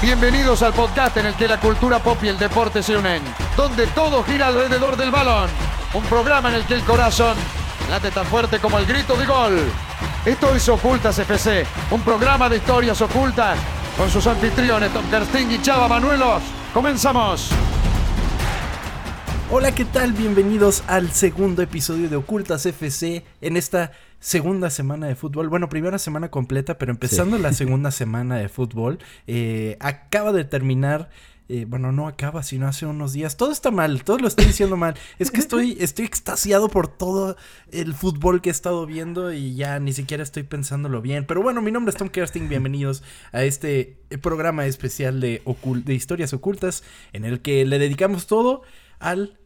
Bienvenidos al podcast en el que la cultura pop y el deporte se unen, donde todo gira alrededor del balón. Un programa en el que el corazón late tan fuerte como el grito de gol. Esto es Ocultas FC, un programa de historias ocultas con sus anfitriones Tom Kersting y Chava Manuelos. ¡Comenzamos! Hola, ¿qué tal? Bienvenidos al segundo episodio de Ocultas FC en esta segunda semana de fútbol. Bueno, primera semana completa, pero empezando la segunda semana de fútbol. Eh, acaba de terminar. eh, bueno, no acaba, sino hace unos días. Todo está mal, todo lo estoy diciendo mal. Es que estoy, estoy extasiado por todo el fútbol que he estado viendo y ya ni siquiera estoy pensándolo bien. Pero bueno, mi nombre es Tom Kersting. Bienvenidos a este programa especial de, de historias ocultas en el que le dedicamos todo al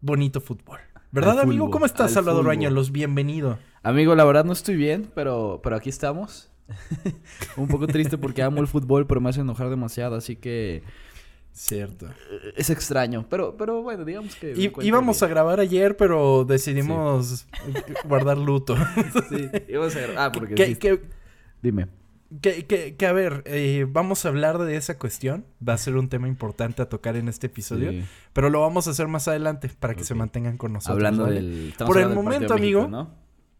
bonito fútbol. ¿Verdad, amigo? fútbol, ¿Cómo estás, al Salvador. Bañuelos? Bienvenido. Amigo, la verdad no estoy bien, pero, pero aquí estamos. Un poco triste porque amo el fútbol, pero me hace enojar demasiado, así que Cierto. eh, es extraño. Pero, pero bueno, digamos que... íbamos a grabar ayer, pero decidimos guardar luto. Sí, íbamos a gra- Ah, porque... sí. Dime. Que, que- que, a ver, eh, vamos a hablar de esa cuestión. Va a ser un tema importante a tocar en este episodio. Sí. Pero lo vamos a hacer más adelante para que se mantengan con nosotros. Hablando ¿vale? del... Por el del momento, amigo, México, ¿no?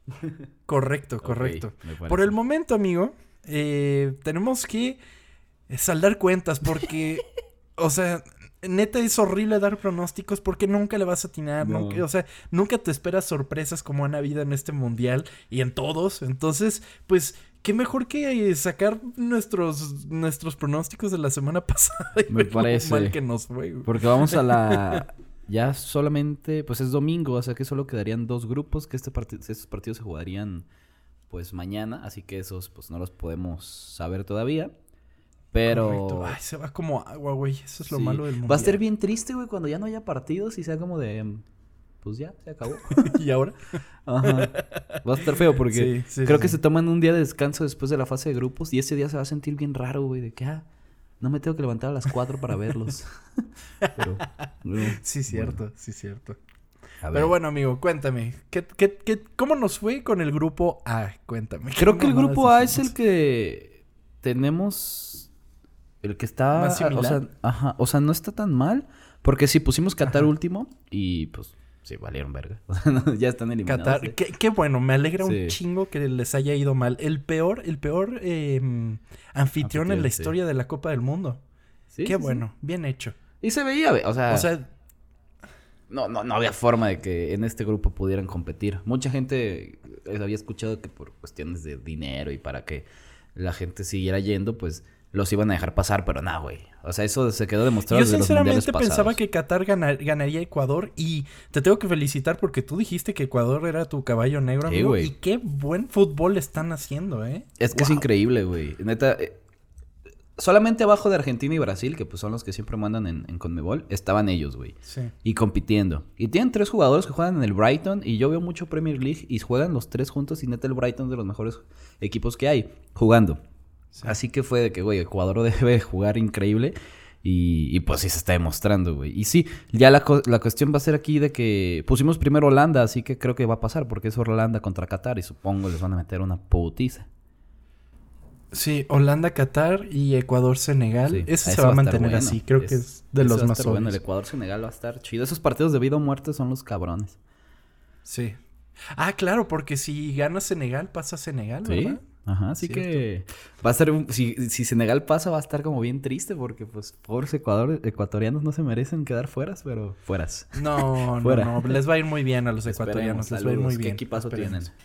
Correcto, Ok, correcto. Por el momento, amigo, eh, tenemos que saldar cuentas porque, o sea, neta es horrible dar pronósticos porque nunca le vas a atinar, No. nunca- o sea, nunca te esperas sorpresas como han habido en este mundial y en todos. Entonces, pues, qué mejor que eh, sacar nuestros, nuestros pronósticos de la semana pasada y Me ver lo parece. mal que nos fue. güey. Porque vamos a la... Ya solamente, pues es domingo, o sea que solo quedarían dos grupos, que este parti- estos partidos se jugarían pues mañana, así que esos pues no los podemos saber todavía. Pero... Correcto. Ay, se va como agua, güey. Eso es lo sí. malo del mundial. Va a ser bien triste, güey, cuando ya no haya partidos y sea como de... Pues ya, se acabó. ¿Y ahora? Ajá. Va a estar feo porque Sí, sí, creo sí, que se toman un día de descanso después de la fase de grupos y ese día se va a sentir bien raro, güey, de que, ah, no me tengo que levantar a las 4 para verlos. Pero, bueno, Sí, cierto, sí, cierto. Pero bueno, amigo, cuéntame. ¿qué, qué, qué, cómo nos fue con el grupo A? Cuéntame. Creo ¿Qué que el grupo A es el que tenemos. El que está. ¿Más O sea, ajá. O sea, no está tan mal. Porque sí, pusimos Qatar último y pues sí, valieron verga. O sea, no, ya están eliminados. Qatar. ¿eh? Qué, qué bueno, me alegra un chingo que les haya ido mal. El peor, el peor eh, anfitrión en la sí. historia de la Copa del Mundo. Sí, qué sí, sí. bueno, bien hecho. Y se veía, o sea, O sea, no, no, no había forma de que en este grupo pudieran competir. Mucha gente eh, había escuchado que por cuestiones de dinero y para que la gente siguiera yendo, pues los iban a dejar pasar, pero nada, güey. O sea, eso se quedó demostrado yo desde los mundiales sinceramente pensaba pasados. que Qatar gana- ganaría Ecuador y te tengo que felicitar porque tú dijiste que Ecuador era tu caballo negro, Sí, amigo. y qué buen fútbol están haciendo, ¿eh? Es que es increíble, güey. Neta, eh, solamente abajo de Argentina y Brasil, que pues son los que siempre mandan en, en Conmebol, estaban ellos, güey. Sí. Y compitiendo. Y tienen tres jugadores que juegan en el Brighton. Y yo veo mucho Premier League y juegan los tres juntos. Y neta, el Brighton es de los mejores equipos que hay jugando. Así que fue de que, güey, Ecuador debe jugar increíble. Y, y, pues sí se está demostrando, güey. Y sí, ya la, la cuestión va a ser aquí de que pusimos primero Holanda, así que creo que va a pasar, porque es Holanda contra Qatar y supongo les van a meter una putiza. Sí, Holanda, Qatar y Ecuador, Senegal. Sí, Ese se eso va a mantener bueno. así. Creo que es de los más estar bueno. El obvios. Ecuador-Senegal va a estar chido. Esos partidos de vida o muerte son los cabrones. Sí. Ah, claro, porque si gana Senegal, pasa Senegal, Sí. Ajá, así Cierto. que va a ser un- si, si Senegal pasa va a estar como bien triste porque pues pobres Ecuador, ecuatorianos no se merecen quedar fueras, pero fueras. No, no, Fuera. no. Les va a ir muy bien a los Esperemos, ecuatorianos. Les va a ir muy ¿Qué bien. equipazo Esperemos. tienen?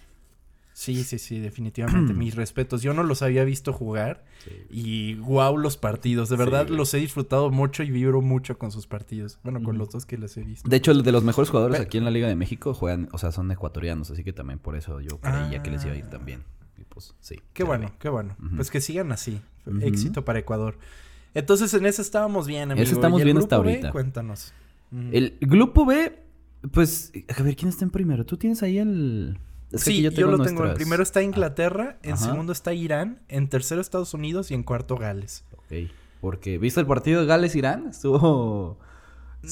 Sí, sí, sí, definitivamente. Mis respetos. Yo no los había visto jugar y wow los partidos. De verdad los he disfrutado mucho y vibro mucho con sus partidos. Bueno, con los dos que les he visto. De hecho, de los mejores jugadores aquí en la Liga de México juegan, o sea, son ecuatorianos, así que también por eso yo creía que les iba a ir también. Pues sí. Qué bueno, qué bueno. Pues que sigan así. Éxito para Ecuador. Entonces en ese estábamos bien, amigo. Ese estamos ¿Y el bien grupo hasta B? ahorita. Cuéntanos. El grupo B, pues, a ver, ¿quién está en primero? ¿Tú tienes ahí el...? Es que sí, yo, lo tengo. En primero está Inglaterra, en Ajá. segundo está Irán, en tercero Estados Unidos y en cuarto Gales. Ok, porque, ¿viste el partido de Gales-Irán? Estuvo...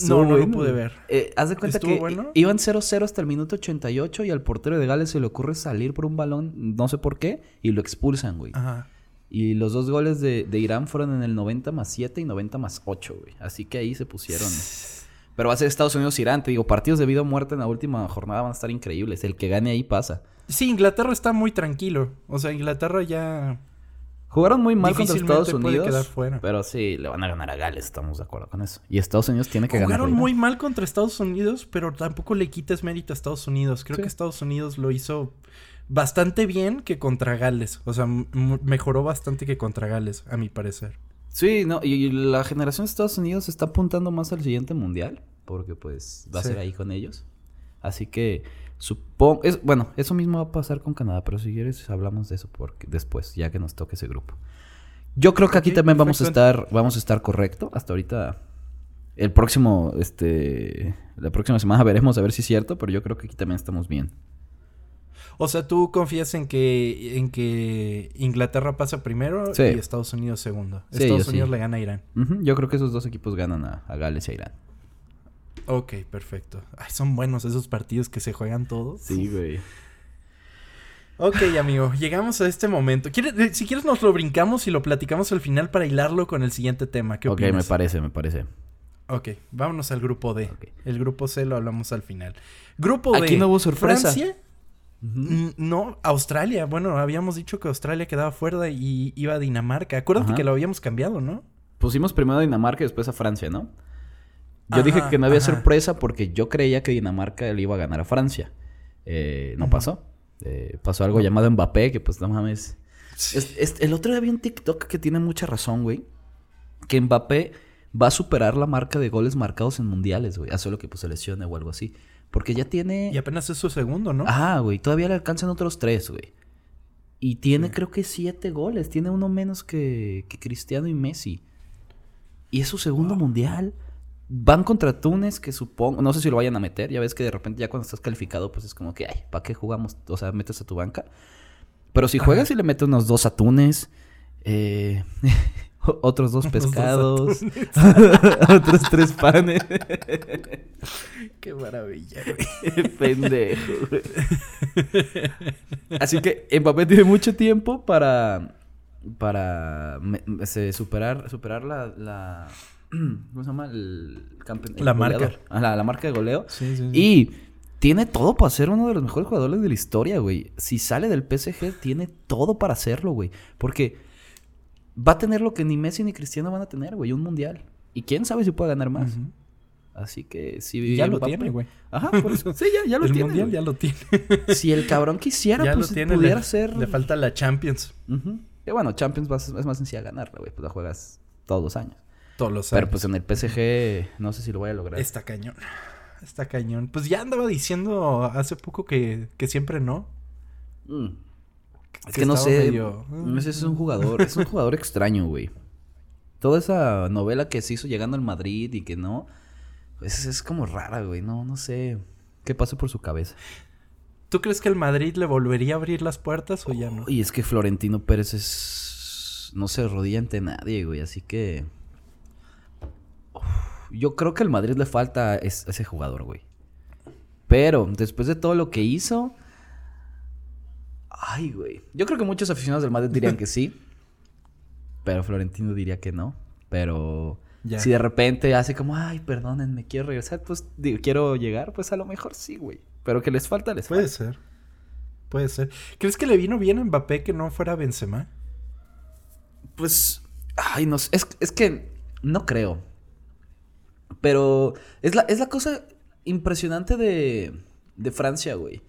No, no lo pude ver. Eh, haz de cuenta ¿Estuvo que bueno? iban 0-0 hasta el minuto 88 y al portero de Gales se le ocurre salir por un balón, no sé por qué, y lo expulsan, güey. Ajá. Y los dos goles de, de Irán fueron en el 90 más 7 y 90 más 8, güey. Así que ahí se pusieron. Pero va a ser Estados Unidos-Irán. Te digo, partidos de vida o muerte en la última jornada van a estar increíbles. El que gane ahí pasa. Sí, Inglaterra está muy tranquilo. O sea, Inglaterra ya... Jugaron muy mal contra Estados Unidos. fuera. Pero sí, le van a ganar a Gales, estamos de acuerdo con eso. Y Estados Unidos tiene que ganar. Jugaron muy mal contra Estados Unidos, pero tampoco le quites mérito a Estados Unidos. Creo Sí. que Estados Unidos lo hizo bastante bien que contra Gales. O sea, mejoró bastante que contra Gales, a mi parecer. Sí, no, y, y la generación de Estados Unidos está apuntando más al siguiente mundial, porque pues va a Sí. ser ahí con ellos. Así que supongo, es, bueno, eso mismo va a pasar con Canadá, pero si quieres hablamos de eso porque después, ya que nos toque ese grupo. Yo creo que aquí también vamos a estar, vamos a estar correcto. Hasta ahorita, el próximo, este, la próxima semana veremos a ver si es cierto, pero yo creo que aquí también estamos bien. O sea, tú confías en que, en que Inglaterra pasa primero Sí. y Estados Unidos segundo. Sí, Estados. Unidos le gana a Irán. Yo creo que esos dos equipos ganan a, a Gales y a Irán. Ok, perfecto. Ay, son buenos esos partidos que se juegan todos. güey. Ok, amigo, llegamos a este momento. ¿Quieres- si quieres nos lo brincamos y lo platicamos al final para hilarlo con el siguiente tema. ¿Qué Ok, me parece, me parece. Ok, vámonos al grupo D. El grupo C lo hablamos al final. Grupo D. Aquí no hubo sorpresa. Francia. No, Australia. Bueno, habíamos dicho que Australia quedaba fuera y iba a Dinamarca. Acuérdate Ajá. que lo habíamos cambiado, ¿no? Pusimos primero a Dinamarca y después a Francia, ¿no? Yo Ajá, dije que no había ajá. sorpresa porque yo creía que Dinamarca le iba a ganar a Francia. Eh, no pasó. Eh, pasó algo llamado Mbappé, que pues no mames. Es- es- el otro día vi un TikTok que tiene mucha razón, güey. Que Mbappé va a superar la marca de goles marcados en mundiales, güey. A solo que pues se lesione o algo así. Porque ya tiene... Y apenas es su segundo, ¿no? Ah, güey. Todavía le alcanzan otros tres, güey. Y tiene Sí. creo que siete goles. Tiene uno menos que, que Cristiano y Messi. Y es su segundo mundial. Van contra Túnez, que supongo... No sé si lo vayan a meter. Ya ves que de repente ya cuando estás calificado, pues es como que... Ay, ¿para qué jugamos? O sea, metes a tu banca. Pero si Ajá. juegas y le metes unos dos a Túnez... Eh, otros dos pescados. atunes. otros tres panes. Qué maravilla, güey. Pendejo, güey. Así que Mbappé tiene mucho tiempo para. Para me- superar, superar la, la. ¿Cómo se llama? El campeón. el La marca. Ah, la, la marca de goleo. Sí, sí, sí. Y tiene todo para ser uno de los mejores jugadores de la historia, güey. Si sale del PSG, tiene todo para hacerlo, güey. Porque va a tener lo que ni Messi ni Cristiano van a tener, güey. Un mundial. Y quién sabe si puede ganar más. Así que si ya lo Mbappé- tiene, güey. Ajá, por eso. Sí, ya, ya lo el tiene. mundial ya lo tiene. Si el cabrón quisiera, ya pues lo tiene. pudiera le, ser. le falta la Champions. Que bueno, Champions es más sencilla ganarla, güey. Pues la juegas todos los años. Todos los Pero pues en el PSG no sé si lo voy a lograr. Está cañón. Está cañón. Pues ya andaba diciendo hace poco que, que siempre no. Mm. Es que que no sé. medio- "Mm". Ese es un jugador. Es un jugador extraño, güey. Toda esa novela que se hizo llegando al Madrid y que no. Pues es como rara, güey. No, no sé. ¿Qué pasa por su cabeza? ¿Tú crees que el Madrid le volvería a abrir las puertas o ya no? Y es que Florentino Pérez es. No se rodilla ante nadie, güey. Así que. Yo creo que al Madrid le falta es- ese jugador, güey. Pero después de todo lo que hizo. Ay, güey. Yo creo que muchos aficionados del Madrid dirían que sí. Pero Florentino diría que no. Pero. Ya. Si de repente hace como, ay, perdónenme, quiero regresar, pues digo, quiero llegar, pues a lo mejor sí, güey. Pero que les falta, les Puede falta. ser. Puede ser. ¿Crees que le vino bien a Mbappé que no fuera Benzema? Pues, ay, no sé, es, es que no creo. Pero es la, es la cosa impresionante de, de Francia, güey.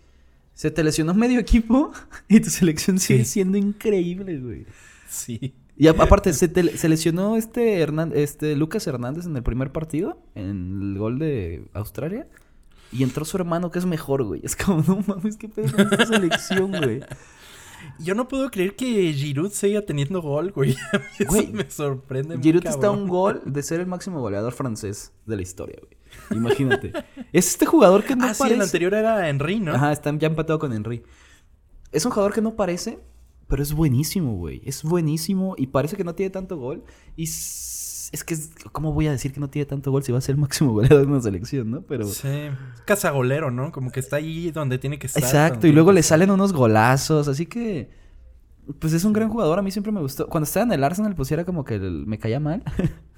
Se te lesionó medio equipo y tu selección sigue Sí. siendo increíble, güey. Sí. Y aparte, se, te- se lesionó este, Hernán- este Lucas Hernández en el primer partido, en el gol de Australia. Y entró su hermano, que es mejor, güey. Es como, no mames, qué pedo con esta selección, güey. Yo no puedo creer que Giroud siga teniendo gol, güey. A mí Eso Güey, me sorprende Giroud está a un gol de ser el máximo goleador francés de la historia, güey. Imagínate. es este jugador que no ah, sí, parece. el anterior era Henry, ¿no? Ajá, está ya empatado con Henry. Es un jugador que no parece, pero es buenísimo, güey. Es buenísimo y parece que no tiene tanto gol. Y es que, es- ¿cómo voy a decir que no tiene tanto gol si va a ser el máximo goleador de una selección, no? Pero. Sí. Cazagolero, ¿no? Como que está ahí donde tiene que estar. Exacto, y luego le salen unos golazos, así que. Pues es un gran jugador, a mí siempre me gustó. Cuando estaba en el Arsenal, pues era como que el- me caía mal.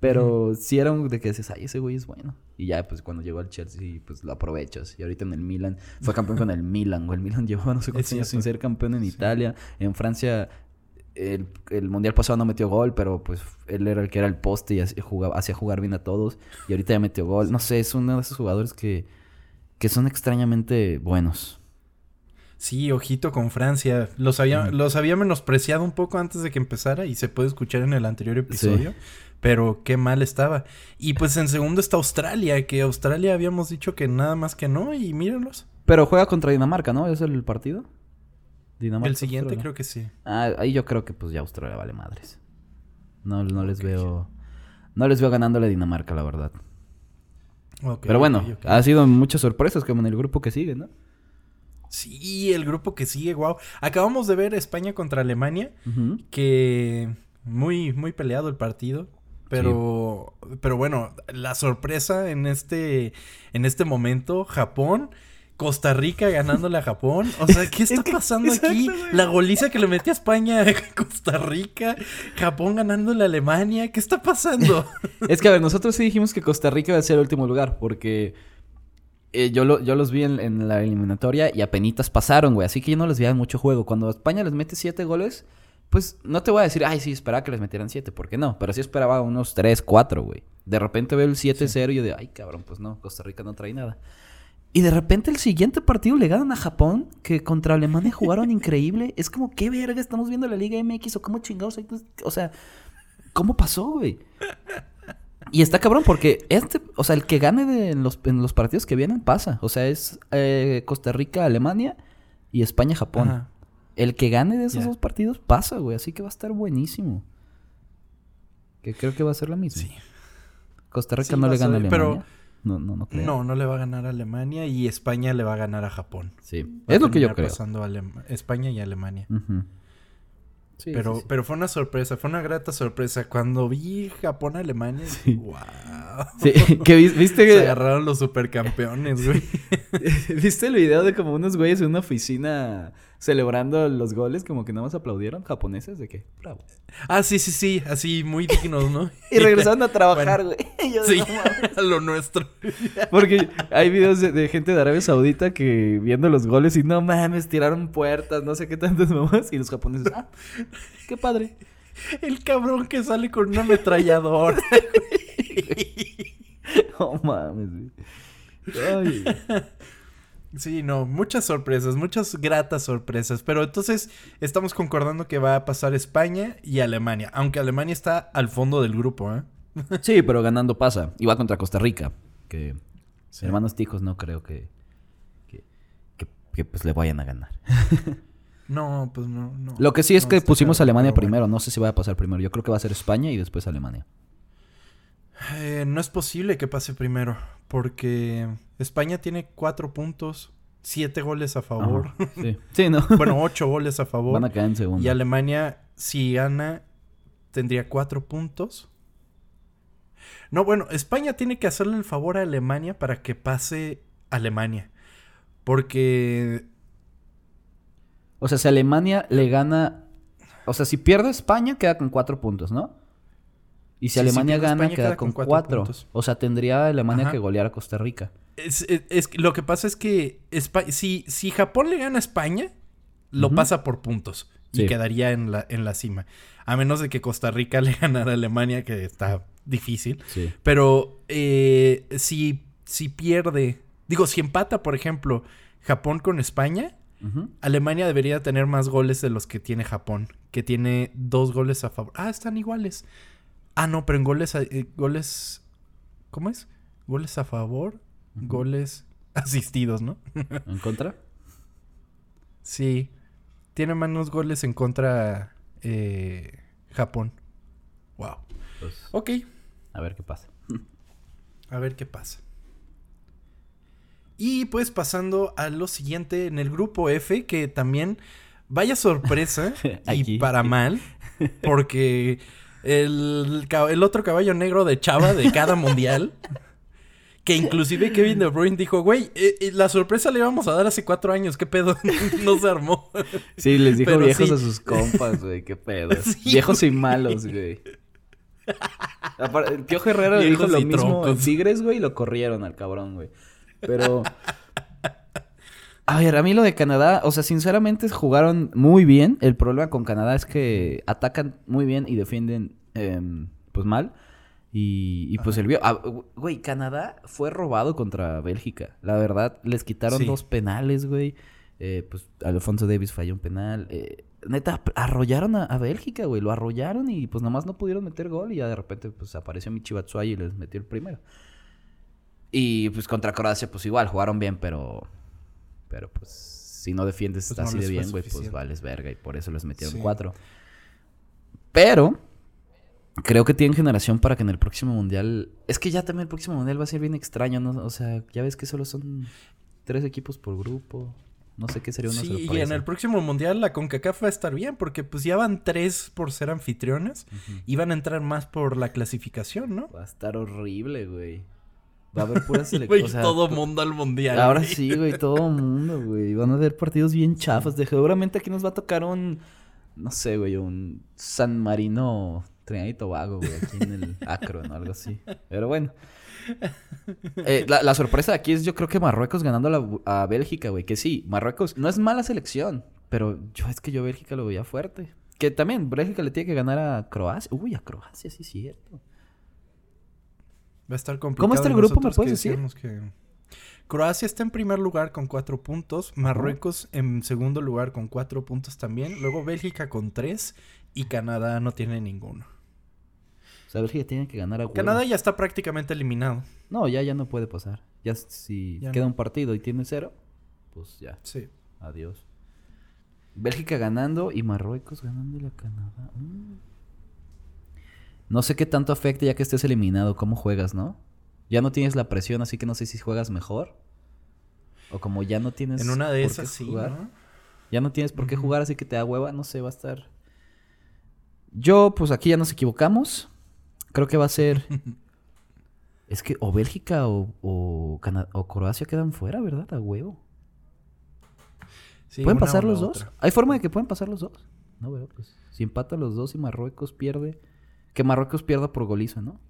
Pero sí era un de que dices, ay, ese güey es bueno. Y ya, pues cuando llegó al Chelsea, pues lo aprovechas. Y ahorita en el Milan, fue campeón con el Milan, güey. El Milan llevaba no sé cuántos Es años sin ser campeón en Italia. En Francia, el, el mundial pasado no metió gol, pero pues él era el que era el poste y hacía, jugaba- hacía jugar bien a todos. Y ahorita ya metió gol. No sé, es uno de esos jugadores que, que son extrañamente buenos. Sí, ojito con Francia. Los había, los había menospreciado un poco antes de que empezara y se puede escuchar en el anterior episodio. Pero qué mal estaba. Y pues en segundo está Australia, que Australia habíamos dicho que nada más que no, y mírenlos. Pero juega contra Dinamarca, ¿no? ¿Es el partido? Dinamarca. el siguiente Australia. creo que sí. Ah, ahí yo creo que pues ya Australia vale madres. No, no les veo. No les veo ganándole a Dinamarca, la verdad. Pero bueno, ha sido muchas sorpresas como en el grupo que sigue, ¿no? Sí, el grupo que sigue, wow. Acabamos de ver España contra Alemania, que muy, muy peleado el partido. Pero, pero bueno, la sorpresa en este, en este momento, Japón, Costa Rica ganándole a Japón. O sea, ¿qué está pasando aquí? La goliza que le metió a España a Costa Rica, Japón ganándole a Alemania. ¿Qué está pasando? Es que, a ver, nosotros sí dijimos que Costa Rica iba a ser el último lugar, porque eh, yo, lo- yo los vi en, en la eliminatoria y apenitas pasaron, güey. Así que yo no les veía mucho juego. Cuando España les mete siete goles, pues no te voy a decir, ay, sí, esperaba que les metieran siete, ¿por qué no? Pero sí esperaba unos tres, cuatro, güey. De repente veo el 7-0 y yo de, ay, cabrón, pues no, Costa Rica no trae nada. Y de repente el siguiente partido le ganan a Japón, que contra Alemania jugaron increíble. Es como, ¿qué verga estamos viendo la Liga MX o cómo chingados? O sea, ¿cómo pasó, güey? Y está cabrón porque este, o sea, el que gane de en los, en los partidos que vienen pasa. O sea, es eh, Costa Rica, Alemania y España, Japón. Ajá. El que gane de esos dos partidos pasa, güey. Así que va a estar buenísimo. Que creo que va a ser la misma. Sí. Costa Rica Sí, no le gana a Alemania. pero- No, no, no creo. No, no le va a ganar a Alemania y España le va a ganar a Japón. Sí. Va Es lo que yo creo. pasando a Alem- España y Alemania. Sí, pero, sí, sí. pero fue una sorpresa, fue una grata sorpresa. Cuando vi Japón-Alemania, Sí. wow. Sí, que vi- viste Se que agarraron los supercampeones, güey. ¿Viste el video de como unos güeyes en una oficina celebrando los goles? Como que nada más aplaudieron japoneses de que, bravo. ah, sí, sí, sí, así muy dignos, ¿no? Y regresaron a trabajar, güey. Sí, a lo nuestro. Porque hay videos de, de gente de Arabia Saudita que viendo los goles y no mames, tiraron puertas, no sé qué tantas mamás. Y los japoneses, ah, qué padre. El cabrón que sale con una ametralladora. No mames, güey. Ay. Sí, no, muchas sorpresas, muchas gratas sorpresas. Pero entonces estamos concordando que va a pasar España y Alemania. Aunque Alemania está al fondo del grupo, ¿eh? Sí, pero ganando pasa. Y va contra Costa Rica. Que hermanos tijos no creo que, que, que, que, pues le vayan a ganar. No, pues no, no. Lo que sí es No, que pusimos Alemania bueno. primero. No sé si va a pasar primero. Yo creo que va a ser España y después Alemania. Eh, no es posible que pase primero, porque España tiene cuatro puntos, siete goles a favor, Ajá, Sí. Sí, ¿no? bueno, ocho goles a favor, Van a quedar en segundo. y Alemania, si gana, tendría cuatro puntos. No, bueno, España tiene que hacerle el favor a Alemania para que pase Alemania, porque O sea, si Alemania le gana... O sea, si pierde España, queda con cuatro puntos, ¿no? Y si Sí, Alemania gana, España, queda, queda con con cuatro. cuatro. O sea, tendría Alemania Ajá. que golear a Costa Rica. Es, es- lo que pasa es que si, si Japón le gana a España, lo pasa por puntos y Sí. quedaría en la, en la cima. A menos de que Costa Rica le ganara a Alemania, que está difícil. Sí. Pero eh, si, si pierde, digo, si empata, por ejemplo, Japón con España. Alemania debería tener más goles de los que tiene Japón, que tiene dos goles a favor. Ah, están iguales. Ah, no, pero en goles, a- eh, goles, ¿cómo es? Goles a favor, goles asistidos, ¿no? ¿En contra? sí, tiene menos goles en contra eh, Japón. Wow. Pues, Ok, a ver qué pasa. a ver qué pasa. Y pues pasando a lo siguiente en el grupo F, que también vaya sorpresa y para mal, porque el, el otro caballo negro de Chava de cada mundial, Que inclusive Kevin De Bruyne dijo, güey, eh, eh, la sorpresa le íbamos a dar hace cuatro años, ¿qué pedo? no se armó. Sí, les dijo viejos a sus compas, güey, qué pedo. viejos y malos, güey. El tío Herrera le dijo lo mismo en Tigres, güey, y lo corrieron al cabrón, güey. Pero... A ver, a mí lo de Canadá, o sea, sinceramente jugaron muy bien. El problema con Canadá es que atacan muy bien y defienden, em, pues mal. Y, pues el vio. Ah, güey, Canadá fue robado contra Bélgica. La verdad, les quitaron dos penales, güey. Eh, pues Alfonso Davis falló un penal. Eh, neta, arrollaron a, Bélgica, güey. Lo arrollaron y pues nomás no pudieron meter gol. Y ya de repente, pues apareció Michi Batshuayi y les metió el primero. Y pues contra Croacia, pues igual, jugaron bien, pero. Pero pues, si no defiendes pues así de bien, güey, pues vales verga. Y por eso les metieron cuatro. Pero creo que tienen generación para que en el próximo mundial. Es que ya también el próximo mundial va a ser bien extraño, ¿no? O sea, ya ves que solo son tres equipos por grupo. No sé qué sería una sí, Y en el próximo mundial la CONCACAF va a estar bien, porque pues ya van tres por ser anfitriones y van a entrar más por la clasificación, ¿no? Va a estar horrible, güey. Va a haber pura selección. o sea, todo mundo al mundial. Ahora sí, güey, todo mundo, güey. Van a haber partidos bien chafas. De seguramente aquí nos va a tocar un. No sé, güey, un San Marino Trinidad y Tobago, güey, aquí en el Acro, ¿no? Algo así. Pero bueno. Eh, la, sorpresa de aquí es yo creo que Marruecos ganando a, Bélgica, güey. Que sí, Marruecos no es mala selección, pero yo es que yo Bélgica lo veía fuerte. Que también Bélgica le tiene que ganar a Croacia. Uy, a Croacia, sí es cierto. Va a estar complicado. ¿Cómo está el grupo, me puedes decir? Croacia está en primer lugar con cuatro puntos, Marruecos en segundo lugar con cuatro puntos también, luego Bélgica con tres y Canadá no tiene ninguno. O sea, Bélgica tiene que ganar a Canadá ya está prácticamente eliminado. No, ya, ya no puede pasar. Ya si queda un partido y tiene cero, pues ya. Sí. Adiós. Bélgica ganando y Marruecos ganándole a Canadá. Mm. No sé qué tanto afecta ya que estés eliminado, cómo juegas, ¿no? Ya no tienes la presión, así que no sé si juegas mejor. O como ya no tienes. En una de esas sí, Ya no tienes por qué jugar, así que te da hueva, no sé, va a estar. Yo, pues aquí ya nos equivocamos. Creo que va a ser. es que o Bélgica o, o, Croacia quedan fuera, ¿verdad? A huevo. ¿Pueden pasar los dos? ¿Hay forma de que puedan pasar los dos? No, veo, pues. Si empatan los dos y Marruecos pierde. Que Marruecos pierda por goliza, ¿no?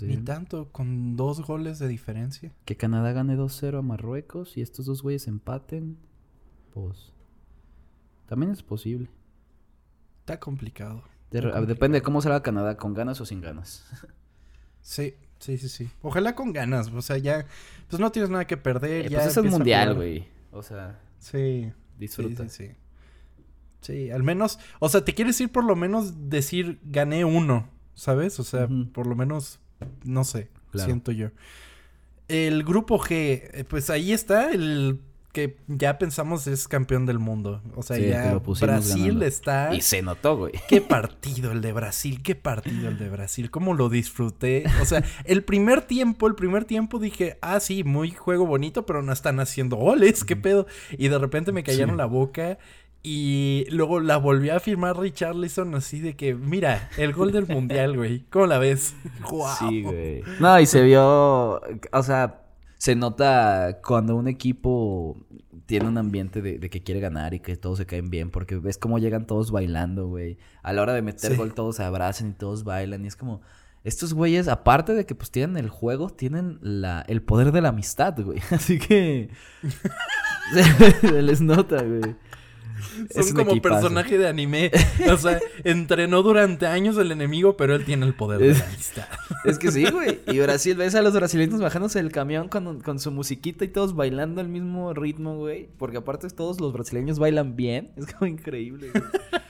Ni tanto, con dos goles de diferencia. Que Canadá gane 2-0 a Marruecos y estos dos güeyes empaten. Pues. También es posible. Está complicado. Depende de cómo salga Canadá, con ganas o sin ganas. sí, sí, sí, sí. Ojalá con ganas. O sea, ya. Pues no tienes nada que perder. Eh, ya pues es el mundial, güey. O sea. Sí. Disfruta. Sí, sí, sí, al menos. O sea, te quieres ir por lo menos decir gané uno. ¿Sabes? O sea, por lo menos. No sé. Siento yo. El grupo G, eh, pues ahí está el que ya pensamos es campeón del mundo. O sea, ya Brasil está. Y se notó, güey. Qué partido el de Brasil, qué partido el de Brasil. Cómo lo disfruté. O sea, el primer tiempo, el primer tiempo dije, ah, sí, muy juego bonito, pero no están haciendo goles, qué pedo. Y de repente me callaron la boca. Y luego la volví a firmar Richarlison así de que, mira, el gol del mundial, güey. ¿Cómo la ves? Sí, güey. No, y se vio, o sea, se nota cuando un equipo tiene un ambiente de, que quiere ganar y que todos se caen bien, porque ves cómo llegan todos bailando, güey. A la hora de meter gol todos se abrazan y todos bailan y es como... Estos güeyes, aparte de que pues tienen el juego, tienen la, el poder de la amistad, güey. Así que... se les nota, güey. Son como personaje de anime. O sea, entrenó durante años el enemigo, pero él tiene el poder de la amistad. Es que sí, güey. Y Brasil, ves a los brasileños bajándose del camión con, con su musiquita y todos bailando al mismo ritmo, güey. Porque aparte todos los brasileños bailan bien. Es como increíble, güey.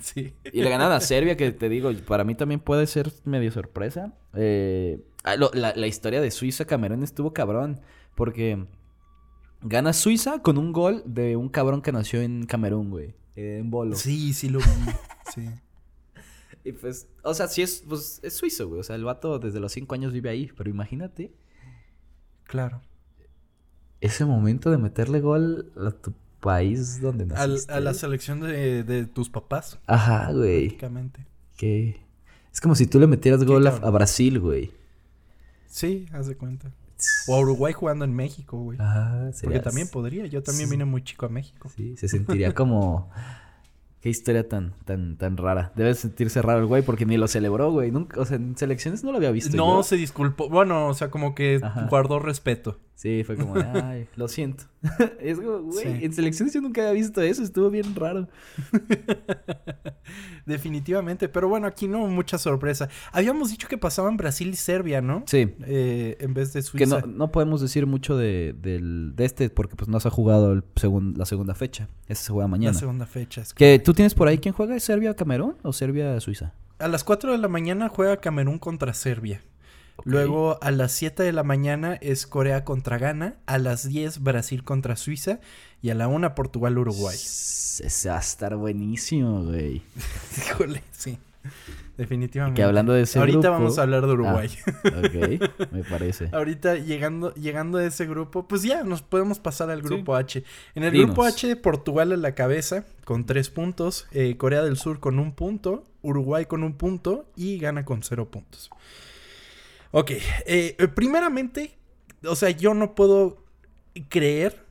Sí. Y le ganan a Serbia, que te digo, para mí también puede ser medio sorpresa. Eh, ah, la, la historia de Suiza-Camerún estuvo cabrón. Porque Gana Suiza con un gol de un cabrón que nació en Camerún, güey. en Bolo. Sí, sí lo vi. sí. Y pues, o sea, sí es, pues, es suizo, güey. O sea, el vato desde los cinco años vive ahí. Pero imagínate. Claro. Ese momento de meterle gol a tu país donde naciste. a la selección de, de tus papás. Ajá, güey. Prácticamente. Que... Es como si tú le metieras gol a, a Brasil, güey. Sí, haz de cuenta. O a Uruguay jugando en México, güey. Ah, Porque también podría. Yo también Sí. vine muy chico a México. Sí, se sentiría como... Qué historia tan, tan, tan rara. Debe sentirse raro el güey porque ni lo celebró, güey. Nunca, o sea, en selecciones no lo había visto. No yo. se disculpó. Bueno, o sea, como que Ajá. guardó respeto. Sí, fue como, ay, lo siento. es como, güey, Sí. en selecciones yo nunca había visto eso. Estuvo bien raro. Definitivamente. Pero bueno, aquí no mucha sorpresa. Habíamos dicho que pasaban Brasil y Serbia, ¿no? Sí. Eh, en vez de Que Suiza. no, no podemos decir mucho de, del, de este porque pues no se ha jugado el segun- la segunda fecha. Ese se juega La mañana. segunda fecha. es Que tú tienes por ahí quién juega, ¿Es ¿Serbia-Camerún o Serbia-Suiza? A las 4 de la mañana juega Camerún contra Serbia. Luego a las 7 de la mañana es Corea contra Ghana. A las 10 Brasil contra Suiza. Y a la 1 Portugal-Uruguay. Ese va a estar buenísimo, güey. Híjole, sí. Definitivamente. Que hablando de ese Ahorita grupo- vamos a hablar de Uruguay. Ah, ok, me parece. Ahorita llegando, llegando a ese grupo, pues ya nos podemos pasar al grupo H. En el Dinos. grupo H, Portugal a la cabeza con tres puntos, eh, Corea del Sur con un punto, Uruguay con un punto y Ghana con cero puntos. Ok, eh, eh, primeramente, o sea, yo no puedo creer